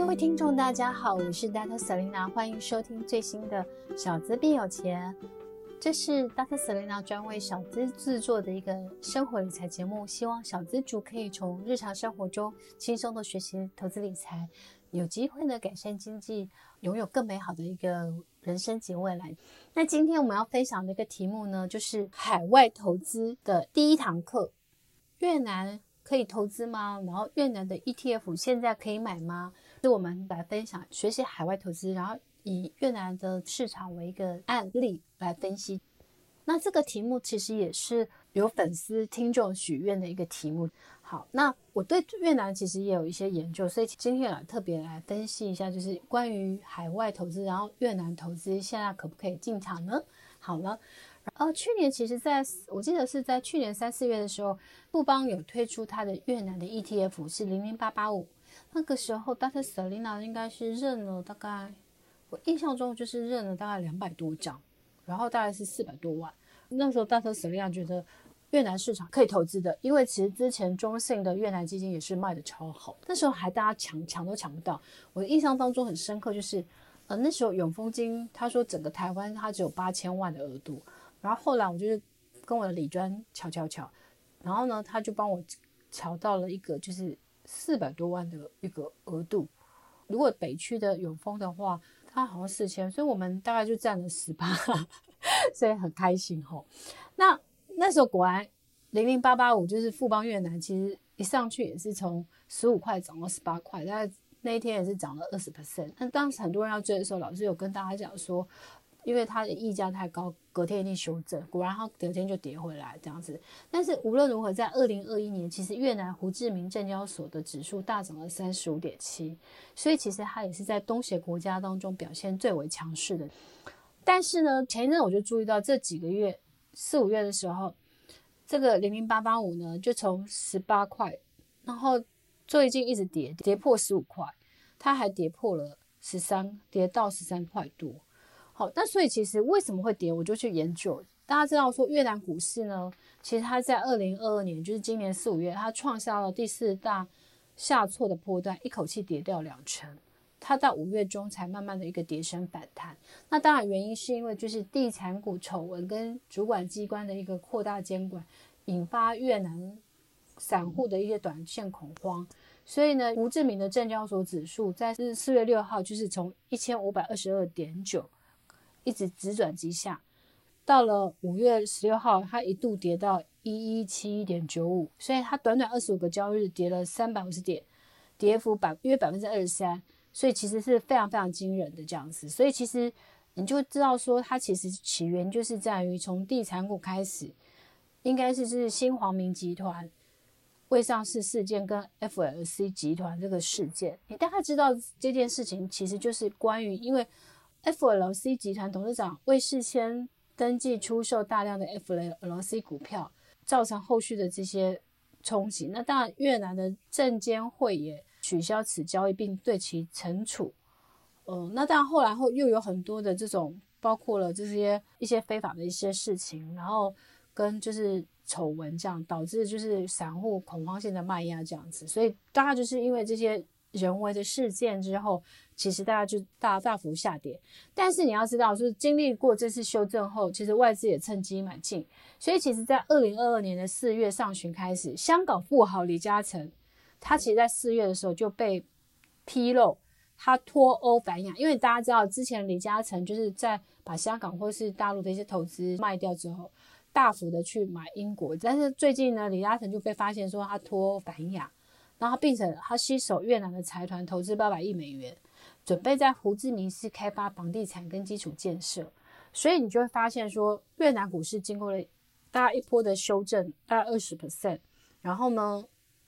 各位听众，大家好，我是 Dr. Selena，欢迎收听最新的《小资变有钱》。这是 Dr. Selena 专为小资制作的一个生活理财节目，希望小资族可以从日常生活中轻松的学习投资理财，有机会呢改善经济，拥有更美好的一个人生及未来。那今天我们要分享的一个题目呢，就是海外投资的第一堂课。越南可以投资吗？然后越南的 ETF 现在可以买吗？是我们来分享学习海外投资，然后。以越南的市场为一个案例来分析，那这个题目其实也是有粉丝听众许愿的一个题目。好，那我对越南其实也有一些研究，所以今天来特别来分析一下，就是关于海外投资，然后越南投资现在可不可以进场呢？好了，呃，去年其实在我记得是在去年三四月的时候，富邦有推出它的越南的 ETF 是零零八八五，那个时候 Dr. Selina 应该是认了大概。我印象中就是认了大概两百多张，然后大概是四百多万。那时候大特斯利亚觉得越南市场可以投资的，因为其实之前中信的越南基金也是卖的超好，那时候还大家抢抢都抢不到。我的印象当中很深刻，就是呃那时候永丰金他说整个台湾他只有八千万的额度，然后后来我就是跟我的李专乔乔乔，然后呢他就帮我瞧到了一个就是四百多万的一个额度。如果北区的永丰的话，它好像四千，所以我们大概就占了十八，所以很开心吼。那那时候果然零零八八五就是富邦越南，其实一上去也是从十五块涨到十八块，大概那一天也是涨了二十 percent。那当时很多人要追的时候，老师有跟大家讲说。因为它的溢价太高，隔天一定修正，果然它隔天就跌回来这样子。但是无论如何，在二零二一年，其实越南胡志明证交所的指数大涨了三十五点七，所以其实它也是在东协国家当中表现最为强势的。但是呢，前一阵我就注意到这几个月四五月的时候，这个零零八八五呢就从十八块，然后最近一直跌，跌破十五块，它还跌破了十三，跌到十三块多。好，那所以其实为什么会跌，我就去研究。大家知道说越南股市呢，其实它在二零二二年，就是今年四五月，它创下了第四大下挫的波段，一口气跌掉两成。它到五月中才慢慢的一个跌升反弹。那当然原因是因为就是地产股丑闻跟主管机关的一个扩大监管，引发越南散户的一些短线恐慌。所以呢，胡志明的证交所指数在四月六号就是从一千五百二十二点九。一直直转直下，到了五月十六号，它一度跌到一一七一点九五，所以它短短二十五个交易日跌了三百五十点，跌幅百约百分之二十三，所以其实是非常非常惊人的这样子。所以其实你就知道说，它其实起源就是在于从地产股开始，应该是是新皇明集团未上市事件跟 FLC 集团这个事件。你大概知道这件事情其实就是关于因为。FLC 集团董事长未事先登记出售大量的 FLC 股票，造成后续的这些冲击。那当然，越南的证监会也取消此交易，并对其惩处。呃，那当然后来后又有很多的这种，包括了这些一些非法的一些事情，然后跟就是丑闻这样，导致就是散户恐慌性的卖压这样子。所以大家就是因为这些。人为的事件之后，其实大家就大大幅下跌。但是你要知道，就是经历过这次修正后，其实外资也趁机买进。所以其实，在二零二二年的四月上旬开始，香港富豪李嘉诚，他其实在四月的时候就被披露他脱欧反亚。因为大家知道，之前李嘉诚就是在把香港或是大陆的一些投资卖掉之后，大幅的去买英国。但是最近呢，李嘉诚就被发现说他脱欧反亚。然后，并且他携手越南的财团投资八百亿美元，准备在胡志明市开发房地产跟基础建设。所以你就会发现说，越南股市经过了大概一波的修正，大概二十 percent。然后呢，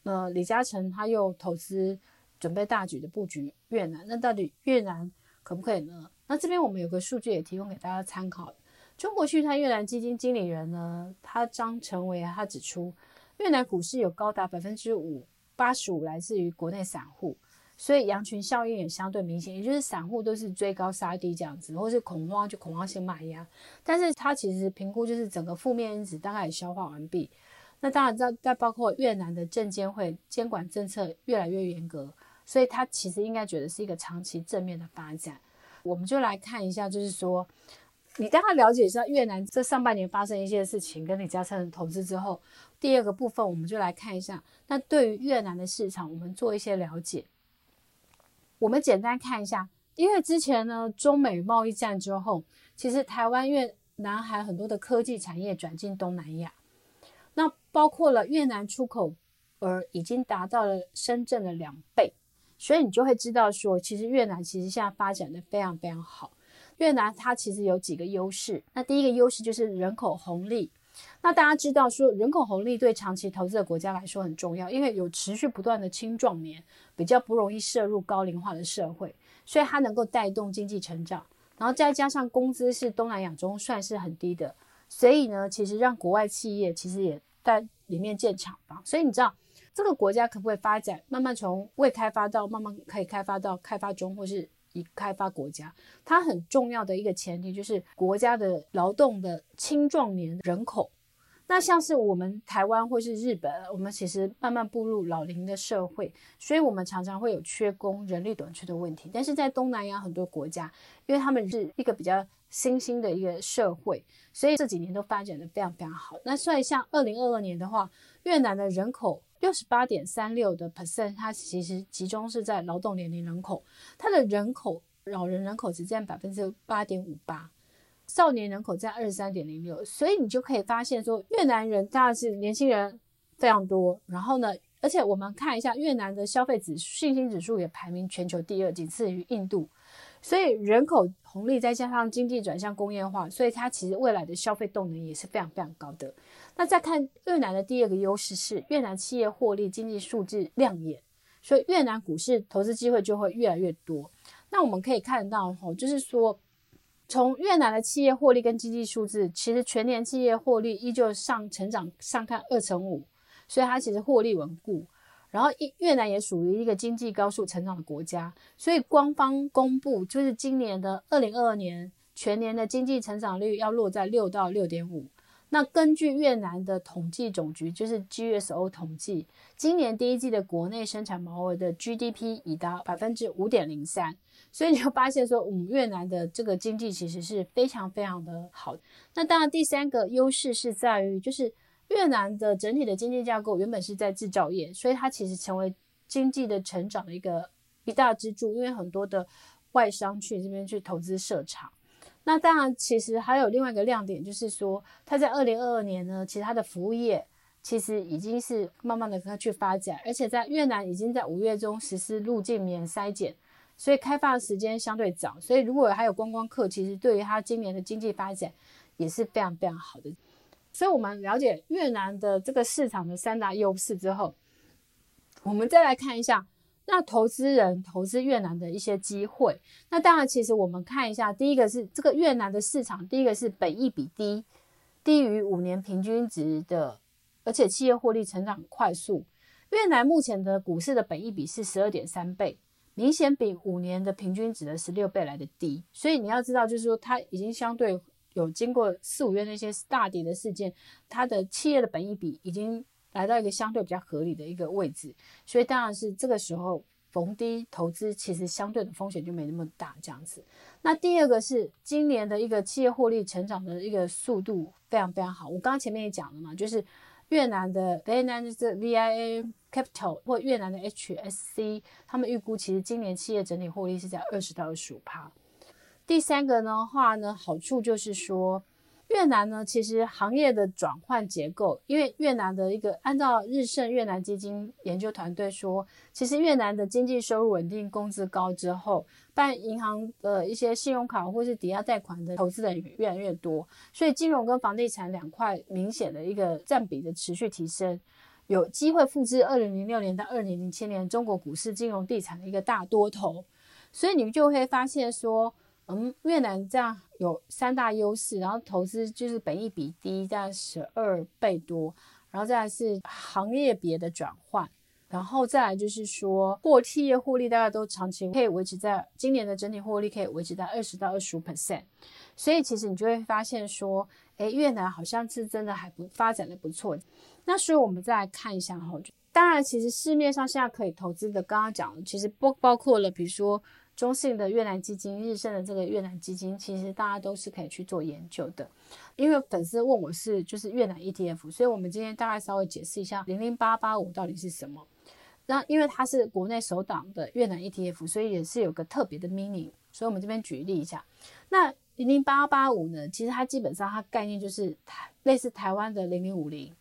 呃，李嘉诚他又投资，准备大举的布局越南。那到底越南可不可以呢？那这边我们有个数据也提供给大家参考。中国旭泰越南基金经理人呢，他张成维他指出，越南股市有高达百分之五。八十五来自于国内散户，所以羊群效应也相对明显，也就是散户都是追高杀低这样子，或是恐慌就恐慌性卖压。但是它其实评估就是整个负面因子大概也消化完毕。那当然在在包括越南的证监会监管政策越来越严格，所以它其实应该觉得是一个长期正面的发展。我们就来看一下，就是说，你大概了解一下越南这上半年发生一些事情，跟李嘉诚投资之后，第二个部分我们就来看一下，那对于越南的市场，我们做一些了解。我们简单看一下，因为之前呢，中美贸易战之后，其实台湾、越南还有很多的科技产业转进东南亚，那包括了越南出口额已经达到了深圳的两倍。所以你就会知道说，其实越南其实现在发展的非常非常好。越南它其实有几个优势，那第一个优势就是人口红利。那大家知道说，人口红利对长期投资的国家来说很重要，因为有持续不断的青壮年，比较不容易涉入高龄化的社会，所以它能够带动经济成长。然后再加上工资是东南亚中算是很低的，所以呢，其实让国外企业其实也在里面建厂房。所以你知道。这个国家可不可以发展？慢慢从未开发到慢慢可以开发到开发中，或是以开发国家，它很重要的一个前提就是国家的劳动的青壮年人口。那像是我们台湾或是日本，我们其实慢慢步入老龄的社会，所以我们常常会有缺工、人力短缺的问题。但是在东南亚很多国家，因为他们是一个比较新兴的一个社会，所以这几年都发展的非常非常好。那所以像二零二二年的话，越南的人口。六十八点三六的 percent，它其实集中是在劳动年龄人口，它的人口老人人口只占百分之八点五八，少年人口占二十三点零六，所以你就可以发现说，越南人当然是年轻人非常多，然后呢，而且我们看一下越南的消费指信心指数也排名全球第二，仅次于印度。所以人口红利再加上经济转向工业化，所以它其实未来的消费动能也是非常非常高的。那再看越南的第二个优势是越南企业获利经济数字亮眼，所以越南股市投资机会就会越来越多。那我们可以看到吼，就是说从越南的企业获利跟经济数字，其实全年企业获利依旧上成长上看二成五，所以它其实获利稳固。然后，越南也属于一个经济高速成长的国家，所以官方公布就是今年的二零二二年全年的经济成长率要落在六到六点五。那根据越南的统计总局，就是 GSO 统计，今年第一季的国内生产毛额的 GDP 已达百分之五点零三，所以你就发现说，嗯，越南的这个经济其实是非常非常的好。那当然，第三个优势是在于就是。越南的整体的经济架构原本是在制造业，所以它其实成为经济的成长的一个一大支柱。因为很多的外商去这边去投资设厂。那当然，其实还有另外一个亮点，就是说它在二零二二年呢，其实它的服务业其实已经是慢慢的跟它去发展，而且在越南已经在五月中实施入境免筛检，所以开发的时间相对早。所以如果还有观光客，其实对于它今年的经济发展也是非常非常好的。所以，我们了解越南的这个市场的三大优势之后，我们再来看一下，那投资人投资越南的一些机会。那当然，其实我们看一下，第一个是这个越南的市场，第一个是本益比低，低于五年平均值的，而且企业获利成长快速。越南目前的股市的本益比是十二点三倍，明显比五年的平均值的十六倍来的低。所以你要知道，就是说它已经相对。有经过四五月那些大跌的事件，它的企业的本益比已经来到一个相对比较合理的一个位置，所以当然是这个时候逢低投资，其实相对的风险就没那么大这样子。那第二个是今年的一个企业获利成长的一个速度非常非常好，我刚刚前面也讲了嘛，就是越南的越南的 VIA Capital 或越南的 HSC，他们预估其实今年企业整体获利是在二十到二十五趴。第三个的话呢，好处就是说，越南呢其实行业的转换结构，因为越南的一个按照日盛越南基金研究团队说，其实越南的经济收入稳定，工资高之后，办银行的一些信用卡或是抵押贷款的投资人越来越多，所以金融跟房地产两块明显的一个占比的持续提升，有机会复制二零零六年到二零零七年中国股市金融地产的一个大多头，所以你们就会发现说。嗯，越南这样有三大优势，然后投资就是本益比低，在十二倍多，然后再来是行业别的转换，然后再来就是说，过企业获利大概都长期可以维持在今年的整体获利可以维持在二十到二十五 percent，所以其实你就会发现说，诶，越南好像是真的还不发展的不错。那所以我们再来看一下哈，当然，其实市面上现在可以投资的，刚刚讲的，其实不包括了，比如说中信的越南基金、日盛的这个越南基金，其实大家都是可以去做研究的。因为粉丝问我是就是越南 ETF，所以我们今天大概稍微解释一下零零八八五到底是什么。那因为它是国内首档的越南 ETF，所以也是有个特别的 meaning。所以我们这边举例一下，那零零八八五呢，其实它基本上它概念就是台类似台湾的零零五零。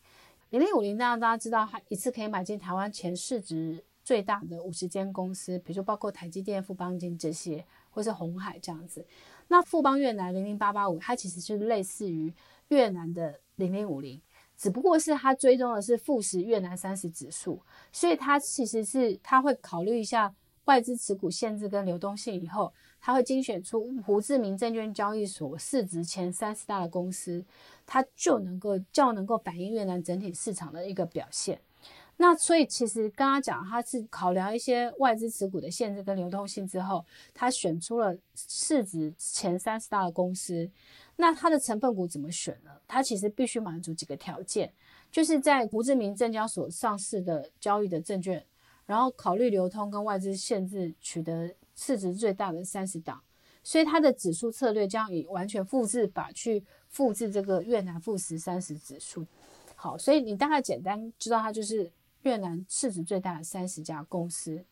零零五零，让大家知道，它一次可以买进台湾前市值最大的五十间公司，比如说包括台积电、富邦金这些，或是红海这样子。那富邦越南零零八八五，它其实是类似于越南的零零五零，只不过是它追踪的是富时越南三十指数，所以它其实是它会考虑一下外资持股限制跟流动性以后，它会精选出胡志明证券交易所市值前三十大的公司。它就能够较能够反映越南整体市场的一个表现。那所以其实刚刚讲，它是考量一些外资持股的限制跟流动性之后，它选出了市值前三十大的公司。那它的成分股怎么选呢？它其实必须满足几个条件，就是在胡志明证交所上市的交易的证券，然后考虑流通跟外资限制，取得市值最大的三十档。所以它的指数策略将以完全复制法去。复制这个越南富时三十指数，好，所以你大概简单知道它就是越南市值最大的三十家公司。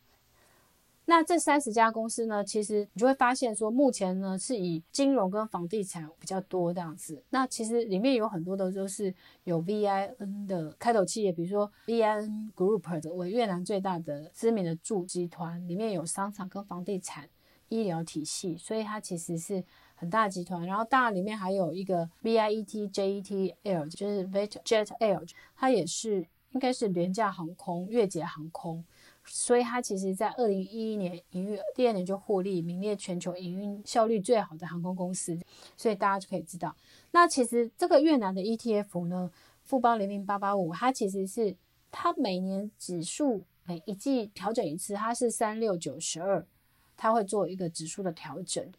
那这三十家公司呢，其实你就会发现说，目前呢是以金融跟房地产比较多这样子。那其实里面有很多的都是有 VIN 的开头企业，比如说 VIN Group 的为越南最大的知名的住集团，里面有商场跟房地产、医疗体系，所以它其实是。很大集团，然后当然里面还有一个 VIET JET L，就是 VietJet Air，它也是应该是廉价航空、越捷航空，所以它其实在二零一一年营运，第二年就获利，名列全球营运效率最好的航空公司，所以大家就可以知道，那其实这个越南的 ETF 呢，富邦零零八八五，它其实是它每年指数每一季调整一次，它是三六九十二，它会做一个指数的调整。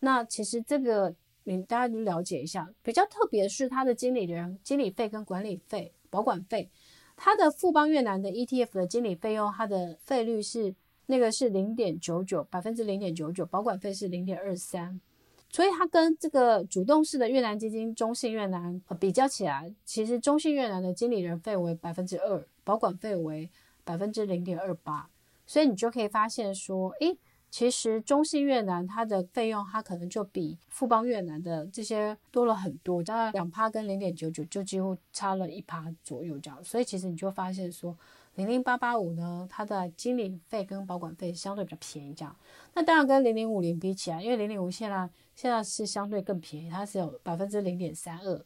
那其实这个你大家就了解一下，比较特别是它的经理人经理费跟管理费保管费，它的富邦越南的 ETF 的经理费用，它的费率是那个是零点九九百分之零点九九，保管费是零点二三，所以它跟这个主动式的越南基金中信越南比较起来，其实中信越南的经理人费为百分之二，保管费为百分之零点二八，所以你就可以发现说，诶。其实中信越南它的费用，它可能就比富邦越南的这些多了很多，大概两趴跟零点九九就几乎差了一趴左右这样。所以其实你就发现说，零零八八五呢，它的经理费跟保管费相对比较便宜这样。那当然跟零零五零比起来，因为零零五现在现在是相对更便宜，它是有百分之零点三二，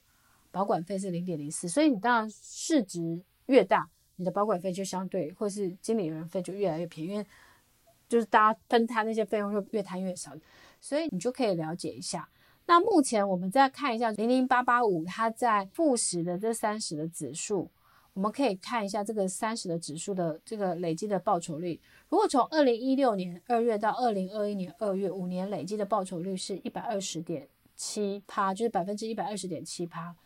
保管费是零点零四。所以你当然市值越大，你的保管费就相对或是经理人费就越来越便宜，因为。就是大家分摊那些费用就越摊越少，所以你就可以了解一下。那目前我们再看一下零零八八五，它在富时的这三十的指数，我们可以看一下这个三十的指数的这个累积的报酬率。如果从二零一六年二月到二零二一年二月，五年累计的报酬率是一百二十点七趴，就是百分之一百二十点七趴。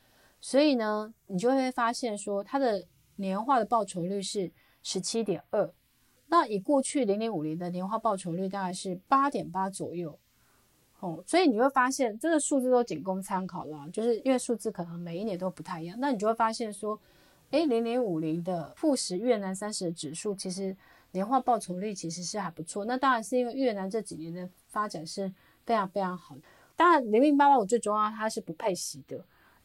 所以呢，你就会发现说它的年化的报酬率是十七点二。那以过去零零五零的年化报酬率大概是八点八左右，哦，所以你会发现这个数字都仅供参考了，就是因为数字可能每一年都不太一样。那你就会发现说，诶，零零五零的富时越南三十指数其实年化报酬率其实是还不错。那当然是因为越南这几年的发展是非常非常好的。当然零零八八五最重要它是不配息的，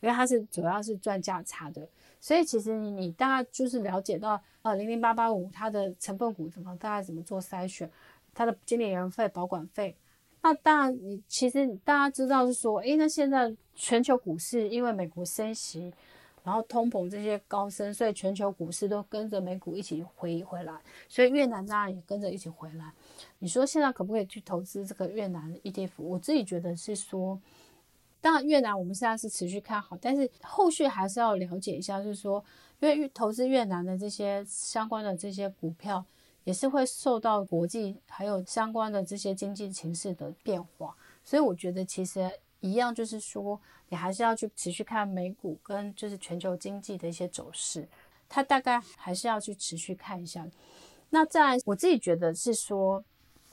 因为它是主要是赚价差的。所以其实你你大概就是了解到，呃，零零八八五它的成分股怎么大概怎么做筛选，它的经理人费、保管费。那当然你其实大家知道是说，诶，那现在全球股市因为美国升息，然后通膨这些高升，所以全球股市都跟着美股一起回回来，所以越南当然也跟着一起回来。你说现在可不可以去投资这个越南 ETF？我自己觉得是说。当然，越南我们现在是持续看好，但是后续还是要了解一下，就是说，因为投资越南的这些相关的这些股票，也是会受到国际还有相关的这些经济情势的变化，所以我觉得其实一样，就是说，你还是要去持续看美股跟就是全球经济的一些走势。它大概还是要去持续看一下。那在我自己觉得是说，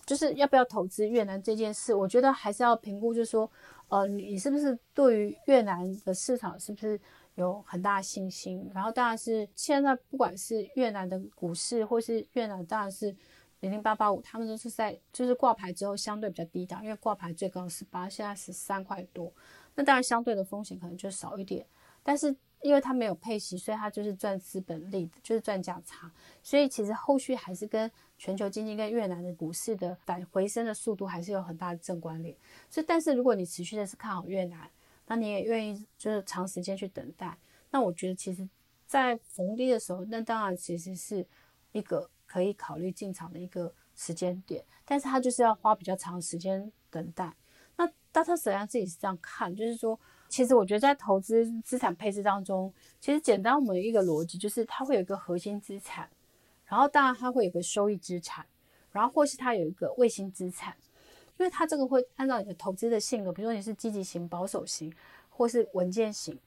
就是要不要投资越南这件事，我觉得还是要评估，就是说，呃，你是不是对于越南的市场是不是有很大的信心？然后当然是现在不管是越南的股市，或是越南当然是零零八八五，他们都是在就是挂牌之后相对比较低档，因为挂牌最高十八，现在十三块多，那当然相对的风险可能就少一点，但是。因为它没有配息，所以它就是赚资本利，就是赚价差。所以其实后续还是跟全球经济跟越南的股市的反回升的速度还是有很大的正关联。所以，但是如果你持续的是看好越南，那你也愿意就是长时间去等待，那我觉得其实，在逢低的时候，那当然其实是一个可以考虑进场的一个时间点，但是它就是要花比较长时间等待。那大特实际上自己是这样看，就是说。其实我觉得在投资资产配置当中，其实简单我们一个逻辑就是它会有一个核心资产，然后当然它会有个收益资产，然后或是它有一个卫星资产，因为它这个会按照你的投资的性格，比如说你是积极型、保守型，或是稳健型。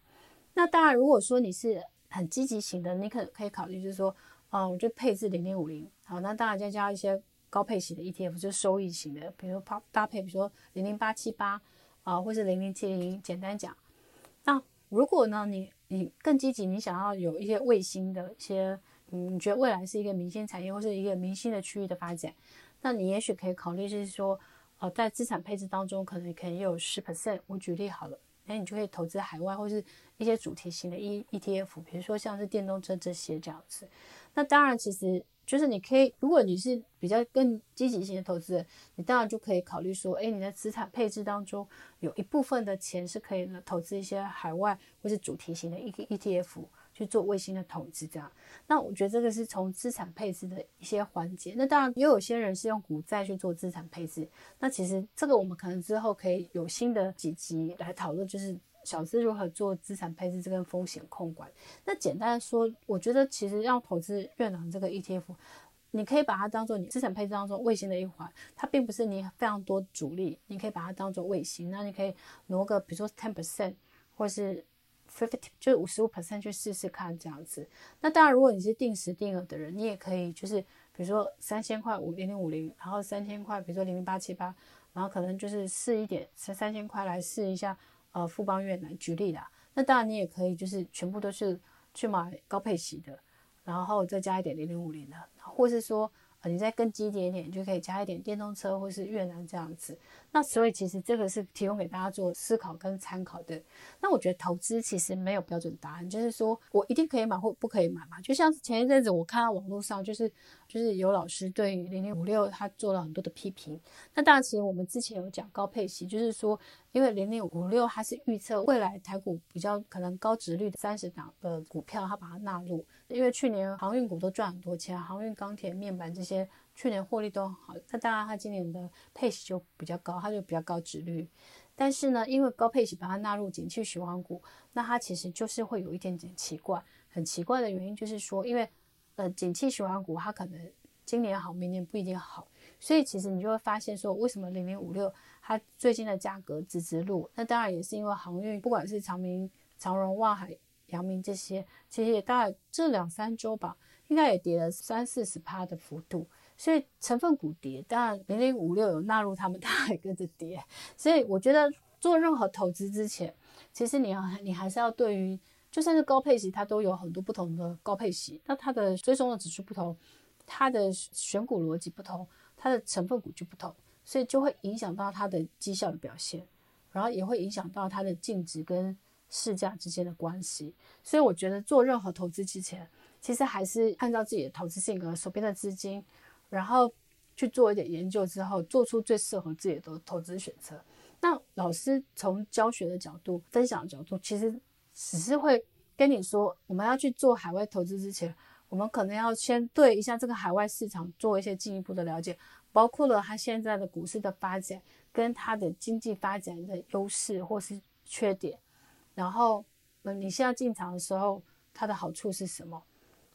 那当然如果说你是很积极型的，你可可以考虑就是说，嗯，我就配置零零五零，好，那当然再加一些高配型的 ETF，就是收益型的，比如说搭配，比如说零零八七八。啊，或是零零七零，简单讲，那如果呢，你你更积极，你想要有一些卫星的一些，嗯，你觉得未来是一个明星产业或是一个明星的区域的发展，那你也许可以考虑，是说，呃，在资产配置当中，可能可以有十 percent。我举例好了，那你就可以投资海外或是一些主题型的 E ETF，比如说像是电动车这些这样子。那当然，其实。就是你可以，如果你是比较更积极型的投资人，你当然就可以考虑说，诶，你的资产配置当中有一部分的钱是可以呢投资一些海外或是主题型的 E E T F 去做卫星的投资，这样。那我觉得这个是从资产配置的一些环节。那当然也有些人是用股债去做资产配置。那其实这个我们可能之后可以有新的几集来讨论，就是。小资如何做资产配置，这个风险控管？那简单说，我觉得其实要投资越南这个 ETF，你可以把它当做你资产配置当中卫星的一环，它并不是你非常多主力，你可以把它当做卫星，那你可以挪个比如说 ten percent 或是 fifty，就是五十五 percent 去试试看这样子。那当然，如果你是定时定额的人，你也可以就是比如说三千块五零零五零，然后三千块比如说零零八七八，然后可能就是试一点，三三千块来试一下。呃，富邦越南举例啦，那当然你也可以，就是全部都是去买高配息的，然后再加一点零零五零的，或是说。你再更积极一点，你就可以加一点电动车或是越南这样子。那所以其实这个是提供给大家做思考跟参考的。那我觉得投资其实没有标准答案，就是说我一定可以买或不可以买嘛。就像前一阵子我看到网络上就是就是有老师对零零五六他做了很多的批评。那当然其实我们之前有讲高配息，就是说因为零零五六它是预测未来台股比较可能高殖率的三十档的股票，它把它纳入。因为去年航运股都赚很多钱，航运、钢铁、面板这些去年获利都很好，那当然它今年的配息就比较高，它就比较高值率。但是呢，因为高配息把它纳入景气循环股，那它其实就是会有一点点奇怪。很奇怪的原因就是说，因为呃景气循环股它可能今年好，明年不一定好，所以其实你就会发现说，为什么零零五六它最近的价格直直落？那当然也是因为航运，不管是长明、长荣、万海。阳明这些其实也大概这两三周吧，应该也跌了三四十趴的幅度，所以成分股跌，当然零零五六有纳入他们，它也跟着跌。所以我觉得做任何投资之前，其实你要你还是要对于就算是高配息，它都有很多不同的高配息，那它的追踪的指数不同，它的选股逻辑不同，它的成分股就不同，所以就会影响到它的绩效的表现，然后也会影响到它的净值跟。市价之间的关系，所以我觉得做任何投资之前，其实还是按照自己的投资性格、手边的资金，然后去做一点研究之后，做出最适合自己的投资选择。那老师从教学的角度、分享的角度，其实只是会跟你说，我们要去做海外投资之前，我们可能要先对一下这个海外市场做一些进一步的了解，包括了它现在的股市的发展，跟它的经济发展的优势或是缺点。然后，嗯，你现在进场的时候，它的好处是什么？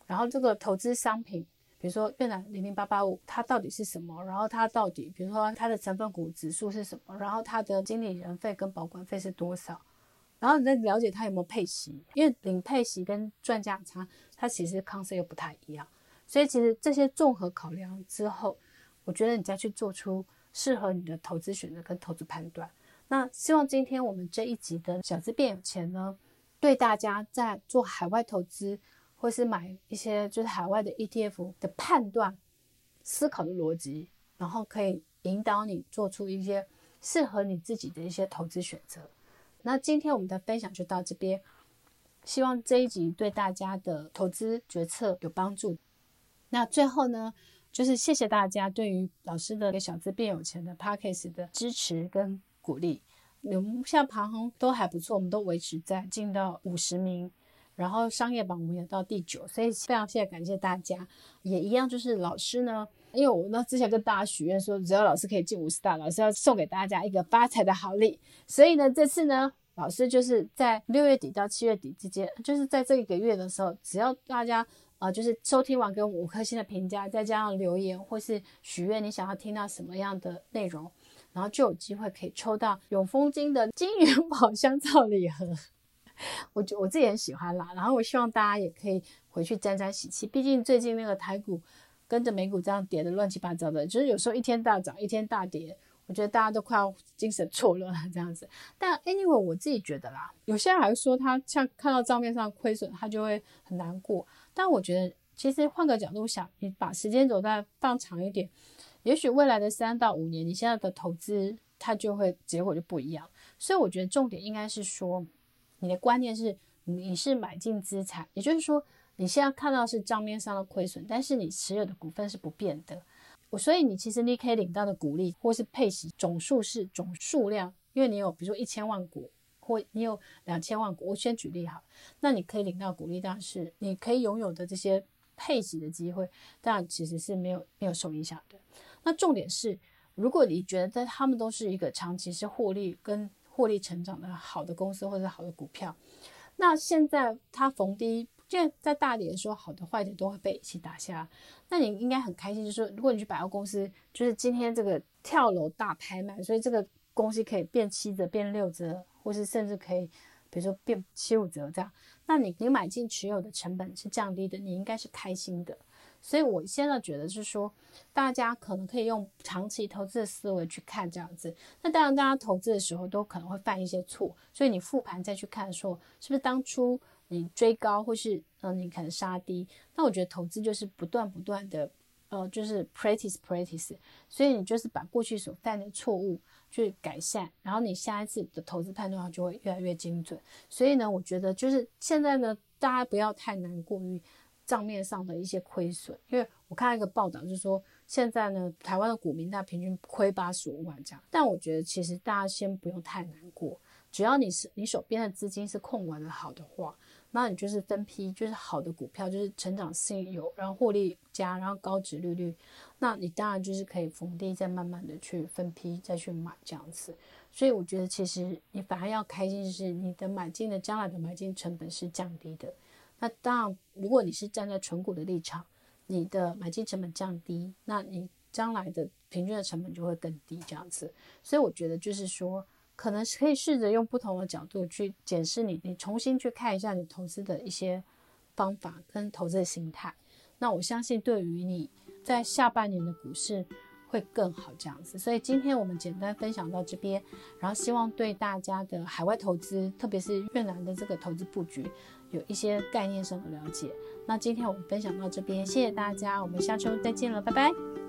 然后这个投资商品，比如说越南零零八八五，它到底是什么？然后它到底，比如说它的成分股指数是什么？然后它的经理人费跟保管费是多少？然后你再了解它有没有配息，因为领配息跟赚价差，它其实 concept 又不太一样。所以其实这些综合考量之后，我觉得你再去做出适合你的投资选择跟投资判断。那希望今天我们这一集的小资变有钱呢，对大家在做海外投资或是买一些就是海外的 ETF 的判断、思考的逻辑，然后可以引导你做出一些适合你自己的一些投资选择。那今天我们的分享就到这边，希望这一集对大家的投资决策有帮助。那最后呢，就是谢谢大家对于老师的《小资变有钱》的 Podcast 的支持跟鼓励。我们现在排行都还不错，我们都维持在进到五十名，然后商业榜我们也到第九，所以非常谢谢感谢大家。也一样，就是老师呢，因为我呢之前跟大家许愿说，只要老师可以进五十大，老师要送给大家一个发财的好礼。所以呢，这次呢，老师就是在六月底到七月底之间，就是在这一个月的时候，只要大家。啊、就是收听完给我五颗星的评价，再加上留言或是许愿，你想要听到什么样的内容，然后就有机会可以抽到永丰金的金元宝香皂礼盒。我觉我自己很喜欢啦，然后我希望大家也可以回去沾沾喜气。毕竟最近那个台股跟着美股这样跌的乱七八糟的，就是有时候一天大涨，一天大跌。我觉得大家都快要精神错乱了这样子，但 anyway 我自己觉得啦，有些人还说他像看到账面上亏损，他就会很难过。但我觉得其实换个角度想，你把时间轴再放长一点，也许未来的三到五年，你现在的投资它就会结果就不一样。所以我觉得重点应该是说，你的观念是你是买进资产，也就是说你现在看到是账面上的亏损，但是你持有的股份是不变的。我所以你其实你可以领到的股利或是配息总数是总数量，因为你有比如说一千万股或你有两千万股，我先举例哈，那你可以领到股利，但是你可以拥有的这些配息的机会，但其实是没有没有受影响的。那重点是，如果你觉得在他们都是一个长期是获利跟获利成长的好的公司或者好的股票，那现在它逢低。现在在大跌的时候，好的坏的都会被一起打下。那你应该很开心，就是说，如果你去百货公司，就是今天这个跳楼大拍卖，所以这个东西可以变七折、变六折，或是甚至可以，比如说变七五折这样。那你你买进持有的成本是降低的，你应该是开心的。所以我现在觉得是说，大家可能可以用长期投资的思维去看这样子。那当然，大家投资的时候都可能会犯一些错，所以你复盘再去看说，是不是当初。你追高或是嗯，你可能杀低，那我觉得投资就是不断不断的，呃，就是 practice practice，所以你就是把过去所犯的错误去改善，然后你下一次的投资判断就会越来越精准。所以呢，我觉得就是现在呢，大家不要太难过于账面上的一些亏损，因为我看到一个报道就是说，现在呢，台湾的股民大平均亏八十五万这样，但我觉得其实大家先不用太难过，只要你是你手边的资金是控管的好的话。那你就是分批，就是好的股票，就是成长性有，然后获利佳，然后高殖利率，那你当然就是可以逢低再慢慢的去分批再去买这样子。所以我觉得其实你反而要开心，就是你的买进的将来的买进成本是降低的。那当然，如果你是站在存股的立场，你的买进成本降低，那你将来的平均的成本就会更低这样子。所以我觉得就是说。可能可以试着用不同的角度去检视你，你重新去看一下你投资的一些方法跟投资的心态。那我相信对于你在下半年的股市会更好这样子。所以今天我们简单分享到这边，然后希望对大家的海外投资，特别是越南的这个投资布局，有一些概念上的了解。那今天我们分享到这边，谢谢大家，我们下周再见了，拜拜。